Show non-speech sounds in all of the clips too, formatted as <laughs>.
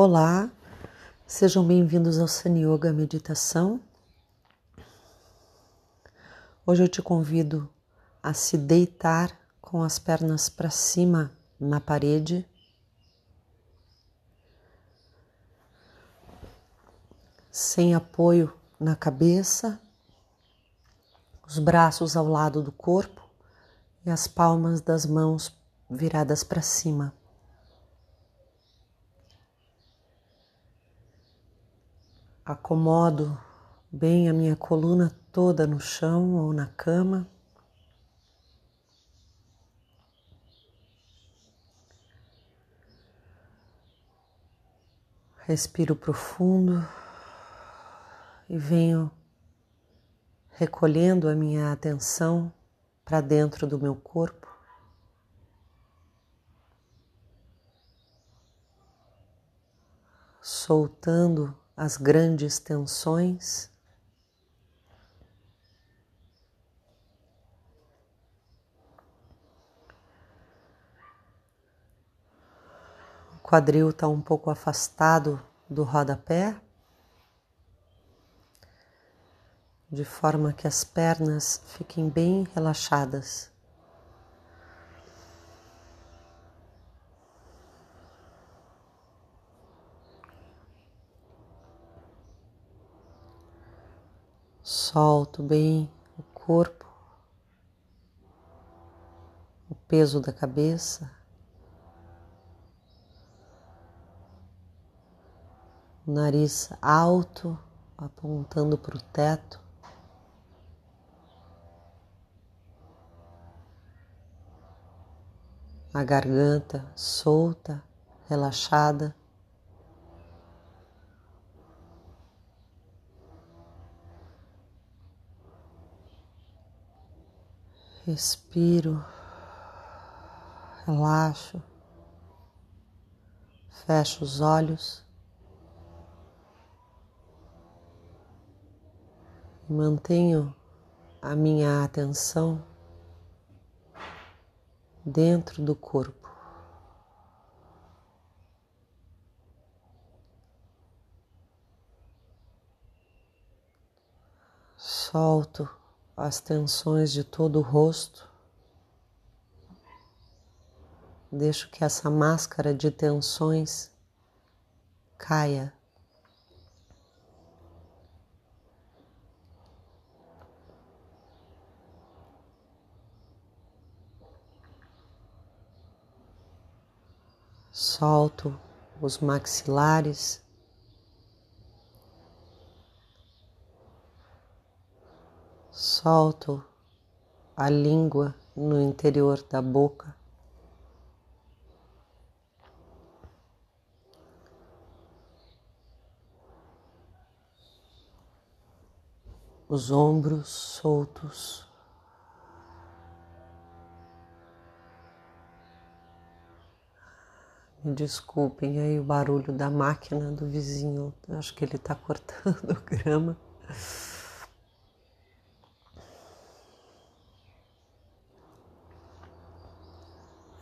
Olá, sejam bem-vindos ao Sun Yoga Meditação. Hoje eu te convido a se deitar com as pernas para cima na parede. Sem apoio na cabeça, os braços ao lado do corpo e as palmas das mãos viradas para cima. Acomodo bem a minha coluna toda no chão ou na cama. Respiro profundo e venho recolhendo a minha atenção para dentro do meu corpo. Soltando as grandes tensões. O quadril está um pouco afastado do rodapé, de forma que as pernas fiquem bem relaxadas. Solto bem o corpo, o peso da cabeça, o nariz alto, apontando para o teto. A garganta solta, relaxada. Respiro, relaxo, fecho os olhos. E mantenho a minha atenção dentro do corpo. Solto as tensões de todo o rosto. Deixo que essa máscara de tensões caia. Solto os maxilares. Solto a língua no interior da boca. Os ombros soltos. Me desculpem aí o barulho da máquina do vizinho, acho que ele está cortando <laughs> grama.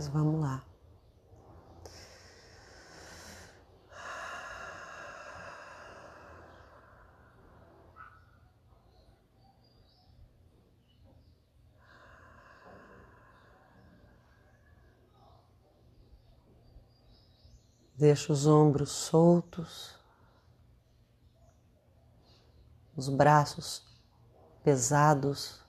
Mas vamos lá. Deixa os ombros soltos, os braços pesados.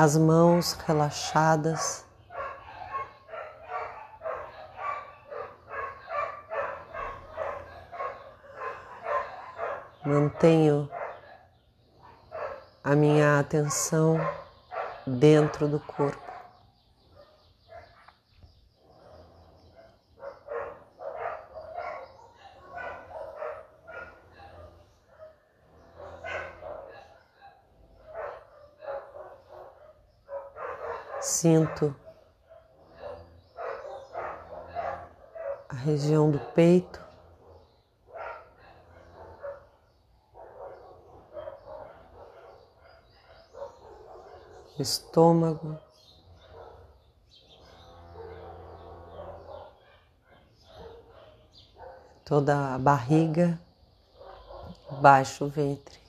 As mãos relaxadas. Mantenho a minha atenção dentro do corpo. Sinto a região do peito. estômago. Toda a barriga, baixo ventre.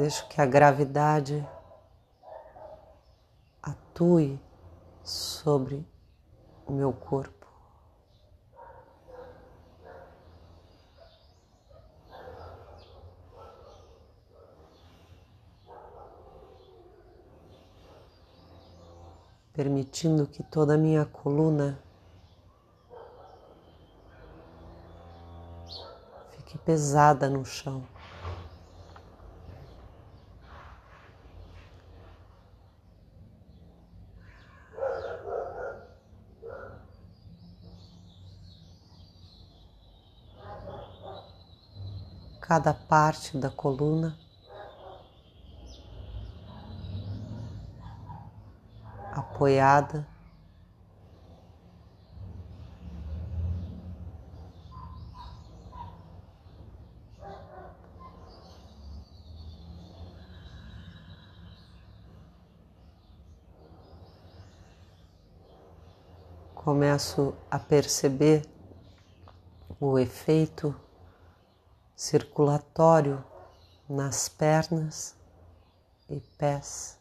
Deixo que a gravidade atue sobre o meu corpo. Permitindo que toda a minha coluna fique pesada no chão. Cada parte da coluna. Apoiada. Começo a perceber o efeito circulatório nas pernas e pés.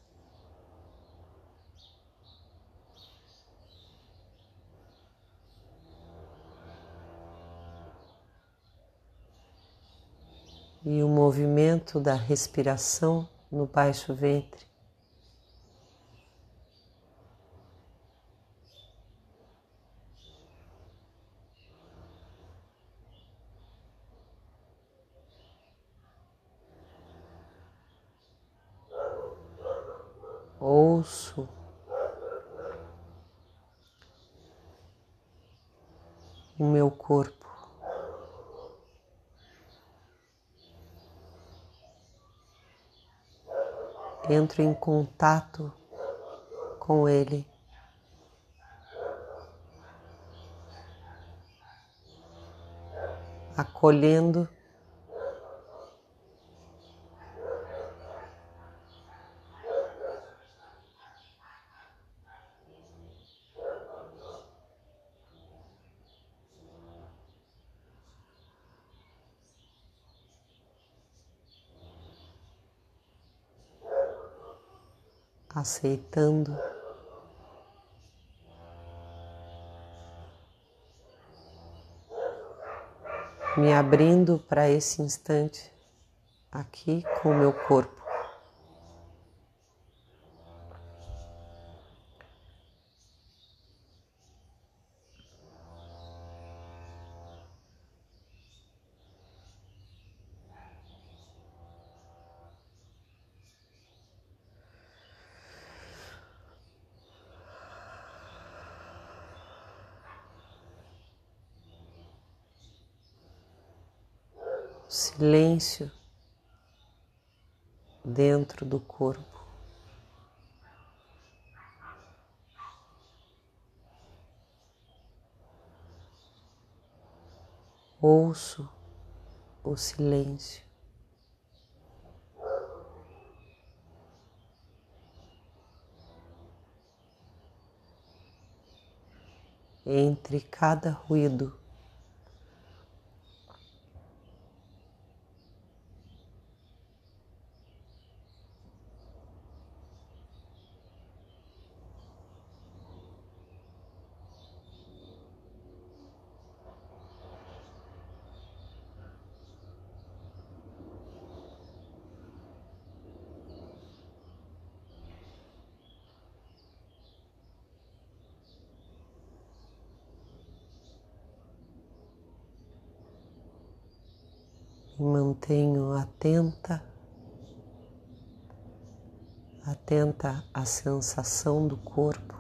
E o movimento da respiração no baixo ventre. Ouço o meu corpo. Entro em contato com ele. Acolhendo aceitando. Me abrindo para esse instante aqui com o meu corpo. Silêncio dentro do corpo. Ouço o silêncio. Entre cada ruído e mantenho atenta, atenta à sensação do corpo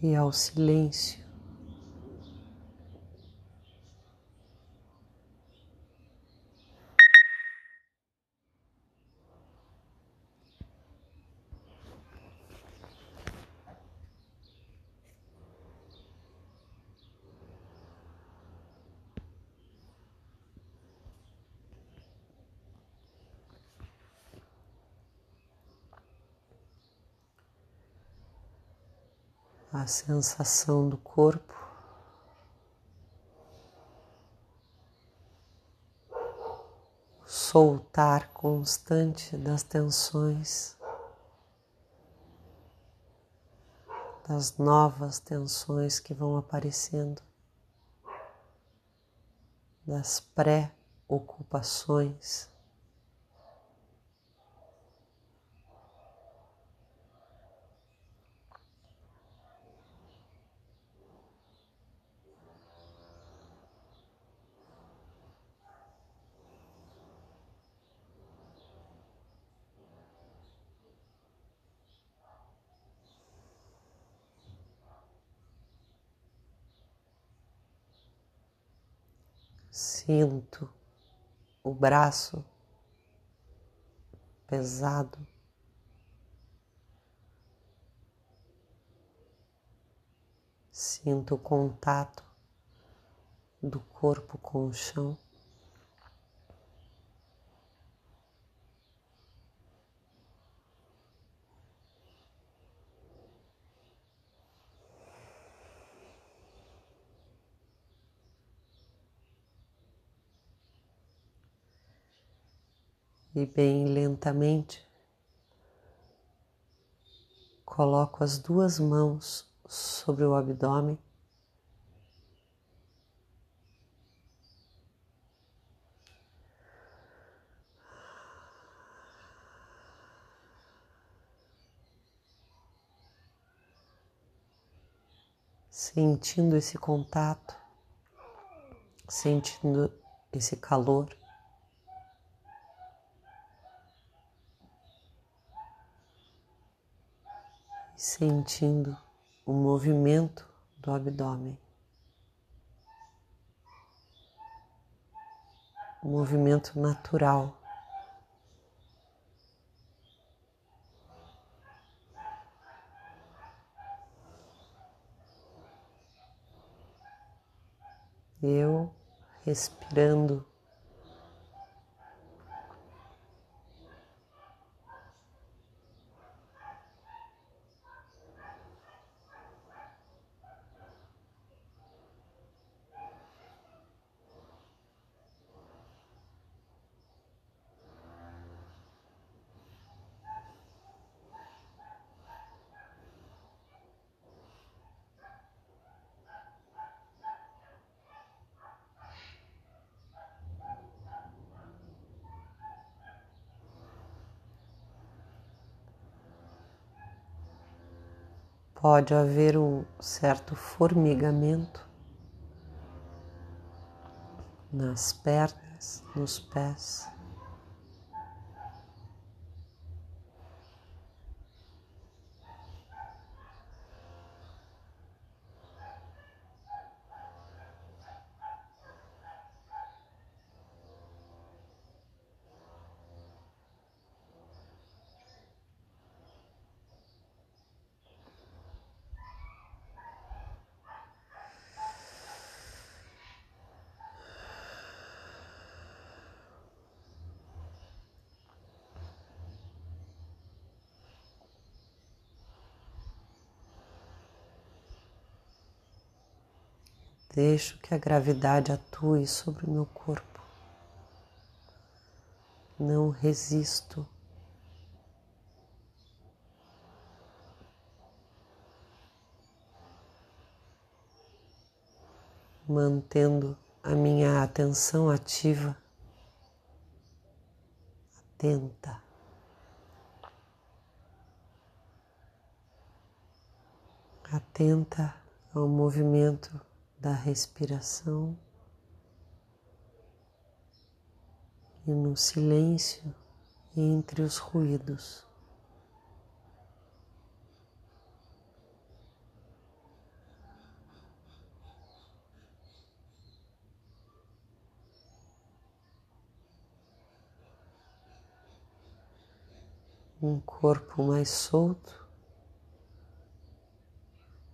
e ao silêncio. A sensação do corpo. Soltar constante das tensões, das novas tensões que vão aparecendo, das pré-ocupações. Sinto o braço pesado. Sinto o contato do corpo com o chão. E bem lentamente coloco as duas mãos sobre o abdômen. Sentindo esse contato, sentindo esse calor. Sentindo o movimento do abdômen, o movimento natural. Eu respirando pode haver um certo formigamento nas pernas, nos pés. Deixo que a gravidade atue sobre o meu corpo. Não resisto. Mantendo a minha atenção ativa, atenta. Atenta ao movimento da respiração e no silêncio entre os ruídos. Um corpo mais solto,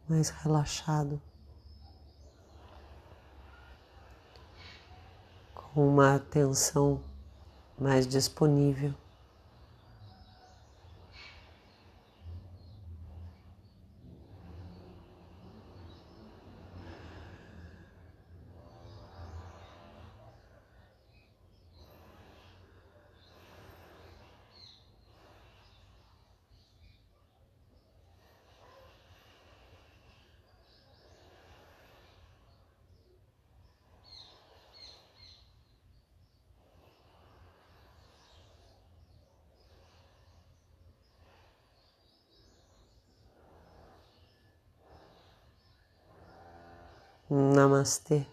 mais relaxado. Uma atenção mais disponível. Namaste.